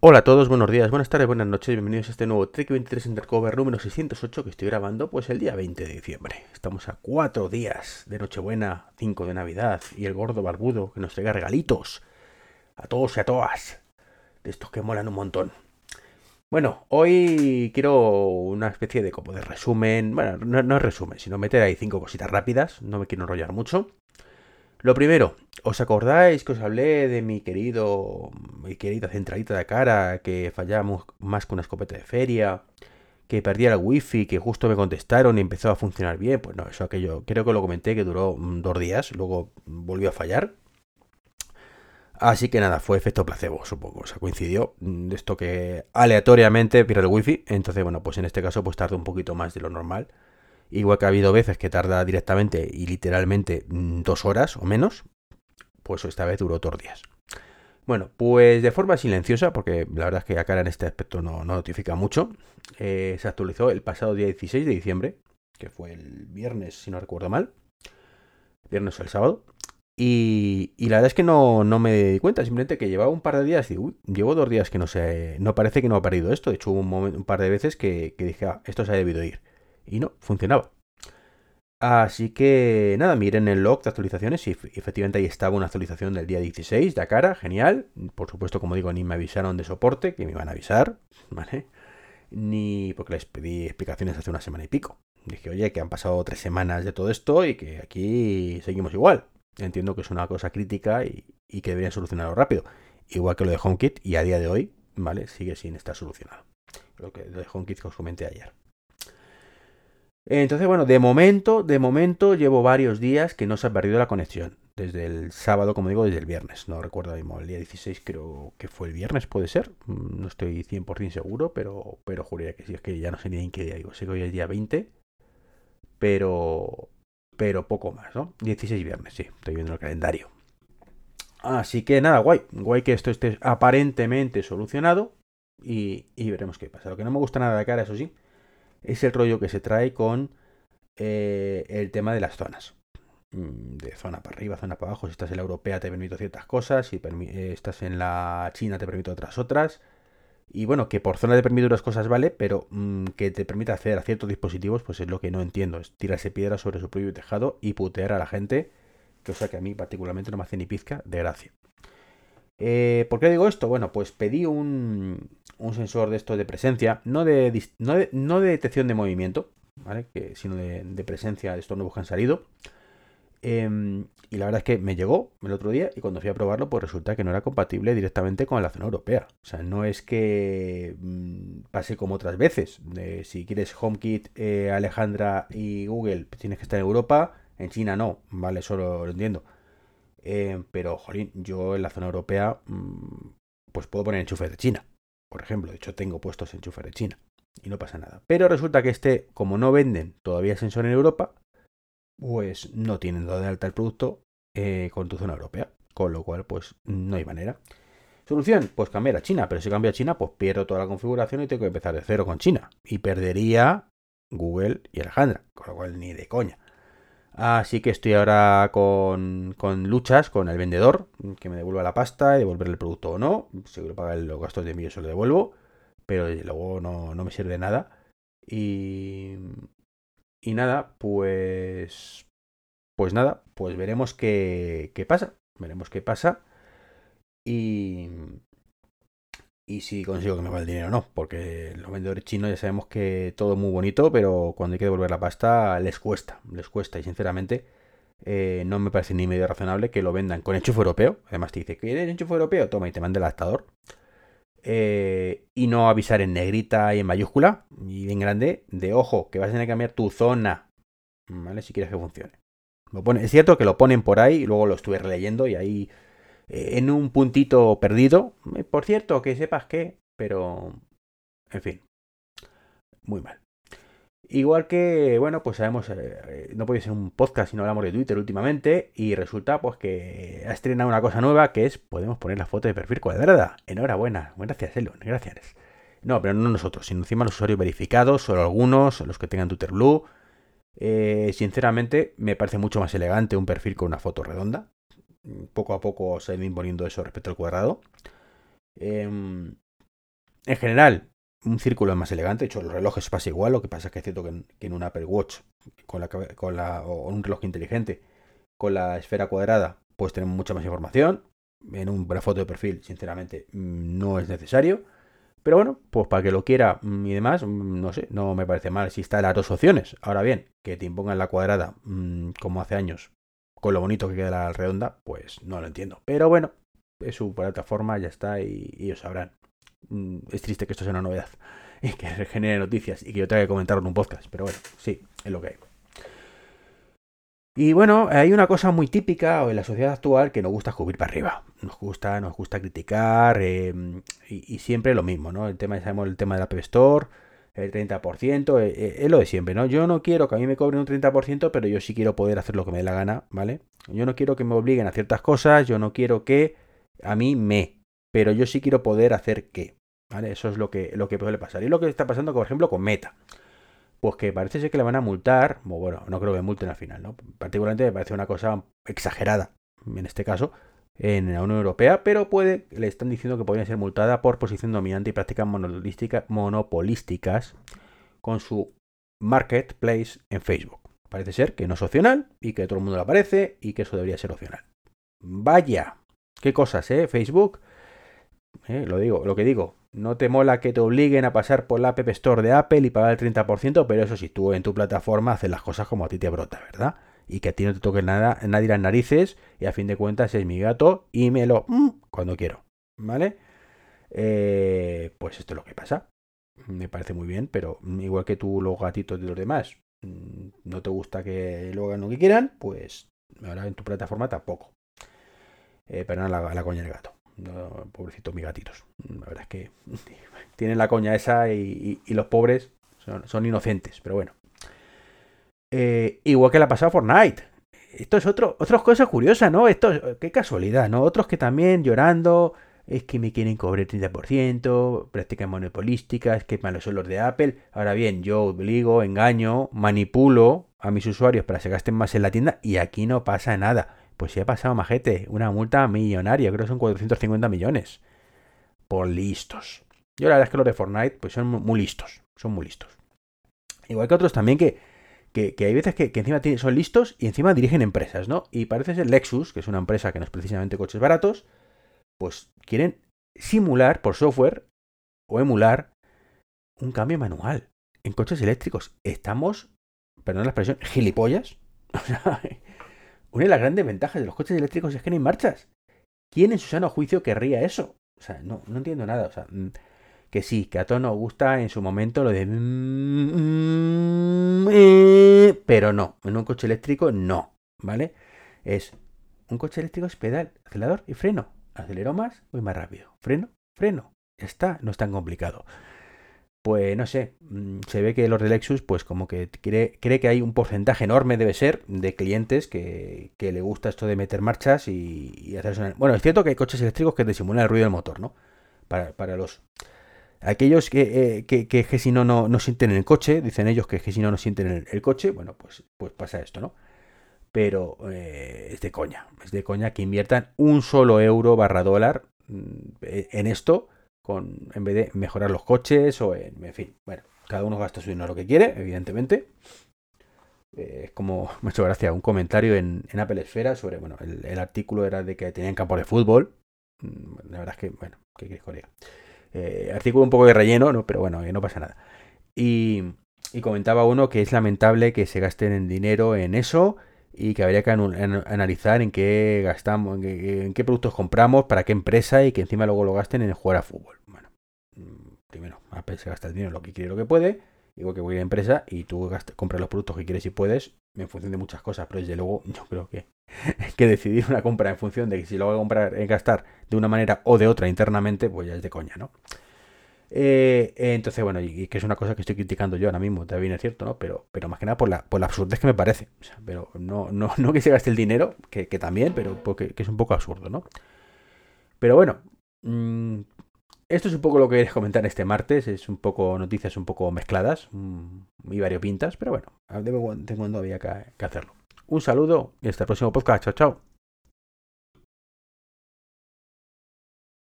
Hola a todos, buenos días, buenas tardes, buenas noches, bienvenidos a este nuevo Trek 23 Undercover número 608 que estoy grabando pues el día 20 de diciembre. Estamos a cuatro días de Nochebuena, 5 de Navidad y el gordo barbudo que nos traiga regalitos a todos y a todas, de estos que molan un montón. Bueno, hoy quiero una especie de como de resumen, bueno, no, no es resumen, sino meter ahí cinco cositas rápidas, no me quiero enrollar mucho. Lo primero, ¿os acordáis que os hablé de mi querido, mi querida centralita de cara que fallaba más que una escopeta de feria? Que perdía el wifi, que justo me contestaron y empezó a funcionar bien. Pues no, eso aquello, creo que lo comenté que duró mm, dos días, luego volvió a fallar. Así que nada, fue efecto placebo, supongo. O sea, coincidió mm, de esto que aleatoriamente pierde el wifi. Entonces, bueno, pues en este caso pues tarda un poquito más de lo normal. Igual que ha habido veces que tarda directamente y literalmente mm, dos horas o menos, pues esta vez duró dos días. Bueno, pues de forma silenciosa, porque la verdad es que cara en este aspecto no, notifica mucho, eh, se actualizó el pasado día 16 de diciembre, que fue el viernes, si no recuerdo mal, viernes o el sábado, y, la verdad es que no, me di cuenta, simplemente que llevaba un par de días y uy, llevo dos días que no sé, no parece que no ha perdido esto, de hecho hubo un, un par de veces que, que dije, ah, esto se ha debido ir y no, funcionaba. Así que nada, miren el log de actualizaciones y efectivamente ahí estaba una actualización del día 16 de cara, genial. Por supuesto, como digo, ni me avisaron de soporte, que me iban a avisar, ¿vale? Ni porque les pedí explicaciones hace una semana y pico. Dije, oye, que han pasado tres semanas de todo esto y que aquí seguimos igual. Entiendo que es una cosa crítica y, que deberían solucionarlo rápido. Igual que lo de HomeKit y a día de hoy, ¿vale? Sigue sin estar solucionado. Lo, que, lo de HomeKit que os comenté ayer. Entonces, bueno, de momento, de momento llevo varios días que no se ha perdido la conexión. Desde el sábado, como digo, desde el viernes. No recuerdo mismo, el día 16 creo que fue el viernes, puede ser. Mm, no estoy 100% seguro, pero, pero juraría que sí. Es que ya no sé ni en qué día digo. Sé que hoy es día 20, pero, pero poco más, ¿no? 16 viernes, sí. Estoy viendo el calendario. Así que nada, guay. Guay que esto esté aparentemente solucionado. Y, y veremos qué pasa. Lo que no me gusta nada de cara, eso sí es el rollo que se trae con eh, el tema de las zonas. Mm, de zona para arriba, zona para abajo. Si estás en la europea te permito ciertas cosas, si eh, estás en la china te permito otras otras. Y bueno, que por zona te permite unas cosas vale, pero mm, que te permita acceder a ciertos dispositivos, pues es lo que no entiendo. Es tirarse piedra sobre su propio tejado y putear a la gente, cosa que a mí particularmente no me hace ni pizca de gracia. Eh, ¿Por qué digo esto? Bueno, pues pedí un, sensor de esto de presencia, no de, no de, detección de movimiento, ¿vale? Sino de, presencia de estos nuevos que han salido. Em, y la verdad es que me llegó el otro día y cuando fui a probarlo, pues resulta que no era compatible directamente con la zona europea. O sea, no es que mm, pase como otras veces. Si quieres HomeKit, eh, Alejandra y Google, tienes que estar en Europa. En China no, ¿vale? Eso lo entiendo. Eh, pero, jolín, yo en la zona europea, mm, pues puedo poner enchufes de China, por ejemplo. De hecho, tengo puestos enchufes de China y no pasa nada. Pero resulta que este, como no venden todavía sensor en Europa, pues no tienen de alta el producto eh, con tu zona europea. Con lo cual, pues no hay manera. Solución, pues cambiar a China. Pero si cambio a China, pues pierdo toda la configuración y tengo que empezar de cero con China. Y perdería Google y Alejandra. Con lo cual, ni de coña. Así que estoy ahora con, luchas con el vendedor, que me devuelva la pasta y devolver el producto o no. Si quiero pagar los gastos de envío, se lo devuelvo. Pero luego no, me sirve de nada. Y, y nada, pues... Pues nada, pues veremos qué, qué pasa. Veremos qué pasa. Y, y si consigo que me va el dinero o no, porque los vendedores chinos ya sabemos que todo es muy bonito, pero cuando hay que devolver la pasta les cuesta, les cuesta y sinceramente eh, no me parece ni medio razonable que lo vendan con enchufe europeo, además te dice, ¿quieres enchufe europeo? Toma y te manda el adaptador. Eh, y no avisar en negrita y en mayúscula y bien grande de ojo que vas a tener que cambiar tu zona, ¿vale? Si quieres que funcione. Lo pone, es cierto que lo ponen por ahí y luego lo estuve releyendo y ahí en un puntito perdido. Eh, por cierto, que sepas que, pero, en fin, muy mal. Igual que, bueno, pues sabemos, eh, no puede ser un podcast si no hablamos de Twitter últimamente y resulta pues que ha estrenado una cosa nueva que es, podemos poner la foto de perfil cuadrada. Enhorabuena, gracias Elon, gracias. No, pero no nosotros, sino encima los usuarios verificados, solo algunos, los que tengan Twitter Blue. sinceramente, me parece mucho más elegante un perfil con una foto redonda poco a poco se ha ido imponiendo eso respecto al cuadrado. Em, en general, un círculo es más elegante. De hecho, los relojes pasa igual. Lo que pasa es que es cierto que en, un Apple Watch con la, o un reloj inteligente con la esfera cuadrada, pues tenemos mucha más información. En una foto de perfil, sinceramente, mm, no es necesario. Pero bueno, pues para que lo quiera mm, y demás, mm, no sé, no me parece mal si está las dos opciones. Ahora bien, que te impongan la cuadrada como hace años, con lo bonito que queda la redonda, pues no lo entiendo. Pero bueno, es su plataforma, ya está y, ellos sabrán. Es triste que esto sea una novedad y que genere noticias y que yo tenga que comentarlo en un podcast, pero bueno, sí, es lo que hay. Y bueno, hay una cosa muy típica en la sociedad actual que nos gusta subir para arriba. Nos gusta, nos gusta criticar em, y, siempre lo mismo, ¿no? El tema, sabemos el tema de la App Store, el 30%, eh, eh, es lo de siempre, ¿no? Yo no quiero que a mí me cobren un 30%, pero yo sí quiero poder hacer lo que me dé la gana, ¿vale? Yo no quiero que me obliguen a ciertas cosas, yo no quiero que a mí me, pero yo sí quiero poder hacer que, ¿vale? Eso es lo que, lo que puede pasar. Y lo que está pasando, por ejemplo, con Meta pues que parece ser que le van a multar, bueno, no creo que multen al final, ¿no? Particularmente me parece una cosa exagerada, en este caso, en la Unión Europea, pero puede, le están diciendo que podría ser multada por posición dominante y prácticas monopolísticas con su marketplace en Facebook. Parece ser que no es opcional y que todo el mundo lo aparece y que eso debería ser opcional. Vaya, qué cosas, ¿eh? Facebook, ¿eh? lo digo, lo que digo, no te mola que te obliguen a pasar por la App Store de Apple y pagar el 30%, pero eso si tú en tu plataforma haces las cosas como a ti te brota, ¿verdad? Y que a ti no te toque nada, nadie las narices y a fin de cuentas es mi gato y me lo mm, cuando quiero, ¿vale? Eh, pues esto es lo que pasa. Me parece muy bien, pero igual que tú los gatitos de los demás mm, no te gusta que lo hagan lo que quieran, pues ahora en tu plataforma tampoco. Eh, pero la, la coña del gato. No, pobrecitos mis gatitos. La verdad es que tienen la coña esa y, los pobres son, inocentes, pero bueno. Eh, igual que la pasada Fortnite. Esto es otro, otras cosas curiosas, ¿no? Esto, qué casualidad, ¿no? Otros que también llorando, es que me quieren cobrar 30%, prácticas monopolísticas, que malos son los de Apple. Ahora bien, yo obligo, engaño, manipulo a mis usuarios para que se gasten más en la tienda y aquí no pasa nada. Pues si ha pasado, majete, una multa millonaria, creo que son 450 millones. Por listos. Yo la verdad es que los de Fortnite pues son muy listos, son muy listos. Igual que otros también que, que, hay veces que, encima son listos y encima dirigen empresas, ¿no? Y parece ser Lexus, que es una empresa que no es precisamente coches baratos, pues quieren simular por software o emular un cambio manual en coches eléctricos. Estamos, perdón la expresión, gilipollas. O sea, una de las grandes ventajas de los coches eléctricos es que no hay marchas. ¿Quién en su sano juicio querría eso? O sea, no, no entiendo nada. O sea, mm, que sí, que a todos nos gusta en su momento lo de... Mm, eh, pero no, en un coche eléctrico no, ¿vale? Es un coche eléctrico es pedal, acelerador y freno. Acelero más, voy más rápido. Freno, freno. Ya está, no es tan complicado pues no sé, mm, se ve que los de Lexus, pues como que cree, que hay un porcentaje enorme, debe ser, de clientes que, le gusta esto de meter marchas y, hacer sonar. Bueno, es cierto que hay coches eléctricos que disimulan el ruido del motor, ¿no? Para, los... Aquellos que, eh, que, si no, no, sienten el coche, dicen ellos que, que si no, no sienten el, coche, bueno, pues, pues pasa esto, ¿no? Pero eh, es de coña, es de coña que inviertan un solo euro barra dólar mm, en esto en vez de mejorar los coches o en, en fin, bueno, cada uno gasta su dinero lo que quiere, evidentemente. Eh, es como, me ha hecho gracia, un comentario en, Apple Esfera sobre, bueno, el, artículo era de que tenían campo de fútbol. Mm, la verdad es que, bueno, ¿qué quieres que eh, artículo un poco de relleno, ¿no? pero bueno, no pasa nada. Y, comentaba uno que es lamentable que se gasten en dinero en eso y que habría que analizar en qué gastamos, en qué, productos compramos, para qué empresa y que encima luego lo gasten en jugar a fútbol. Bueno, mm, primero, Apple se gasta el dinero lo que quiere lo que puede, igual que cualquier empresa, y tú compras los productos que quieres y puedes en función de muchas cosas, pero desde luego yo creo que, que decidir una compra en función de que si lo voy a comprar, en gastar de una manera o de otra internamente, pues ya es de coña, ¿no? Eh, entonces, bueno, y, que es una cosa que estoy criticando yo ahora mismo, también es cierto, ¿no? Pero, pero más que nada por la, por la absurdez que me parece. pero no, no, no que se gaste el dinero, que, también, pero porque que es un poco absurdo, ¿no? Pero bueno, mm, esto es un poco lo que quería comentar este martes. Es un poco noticias un poco mezcladas mm, y variopintas, pero bueno, de cuando que hacerlo. Un saludo y hasta el próximo podcast. Chao, chao.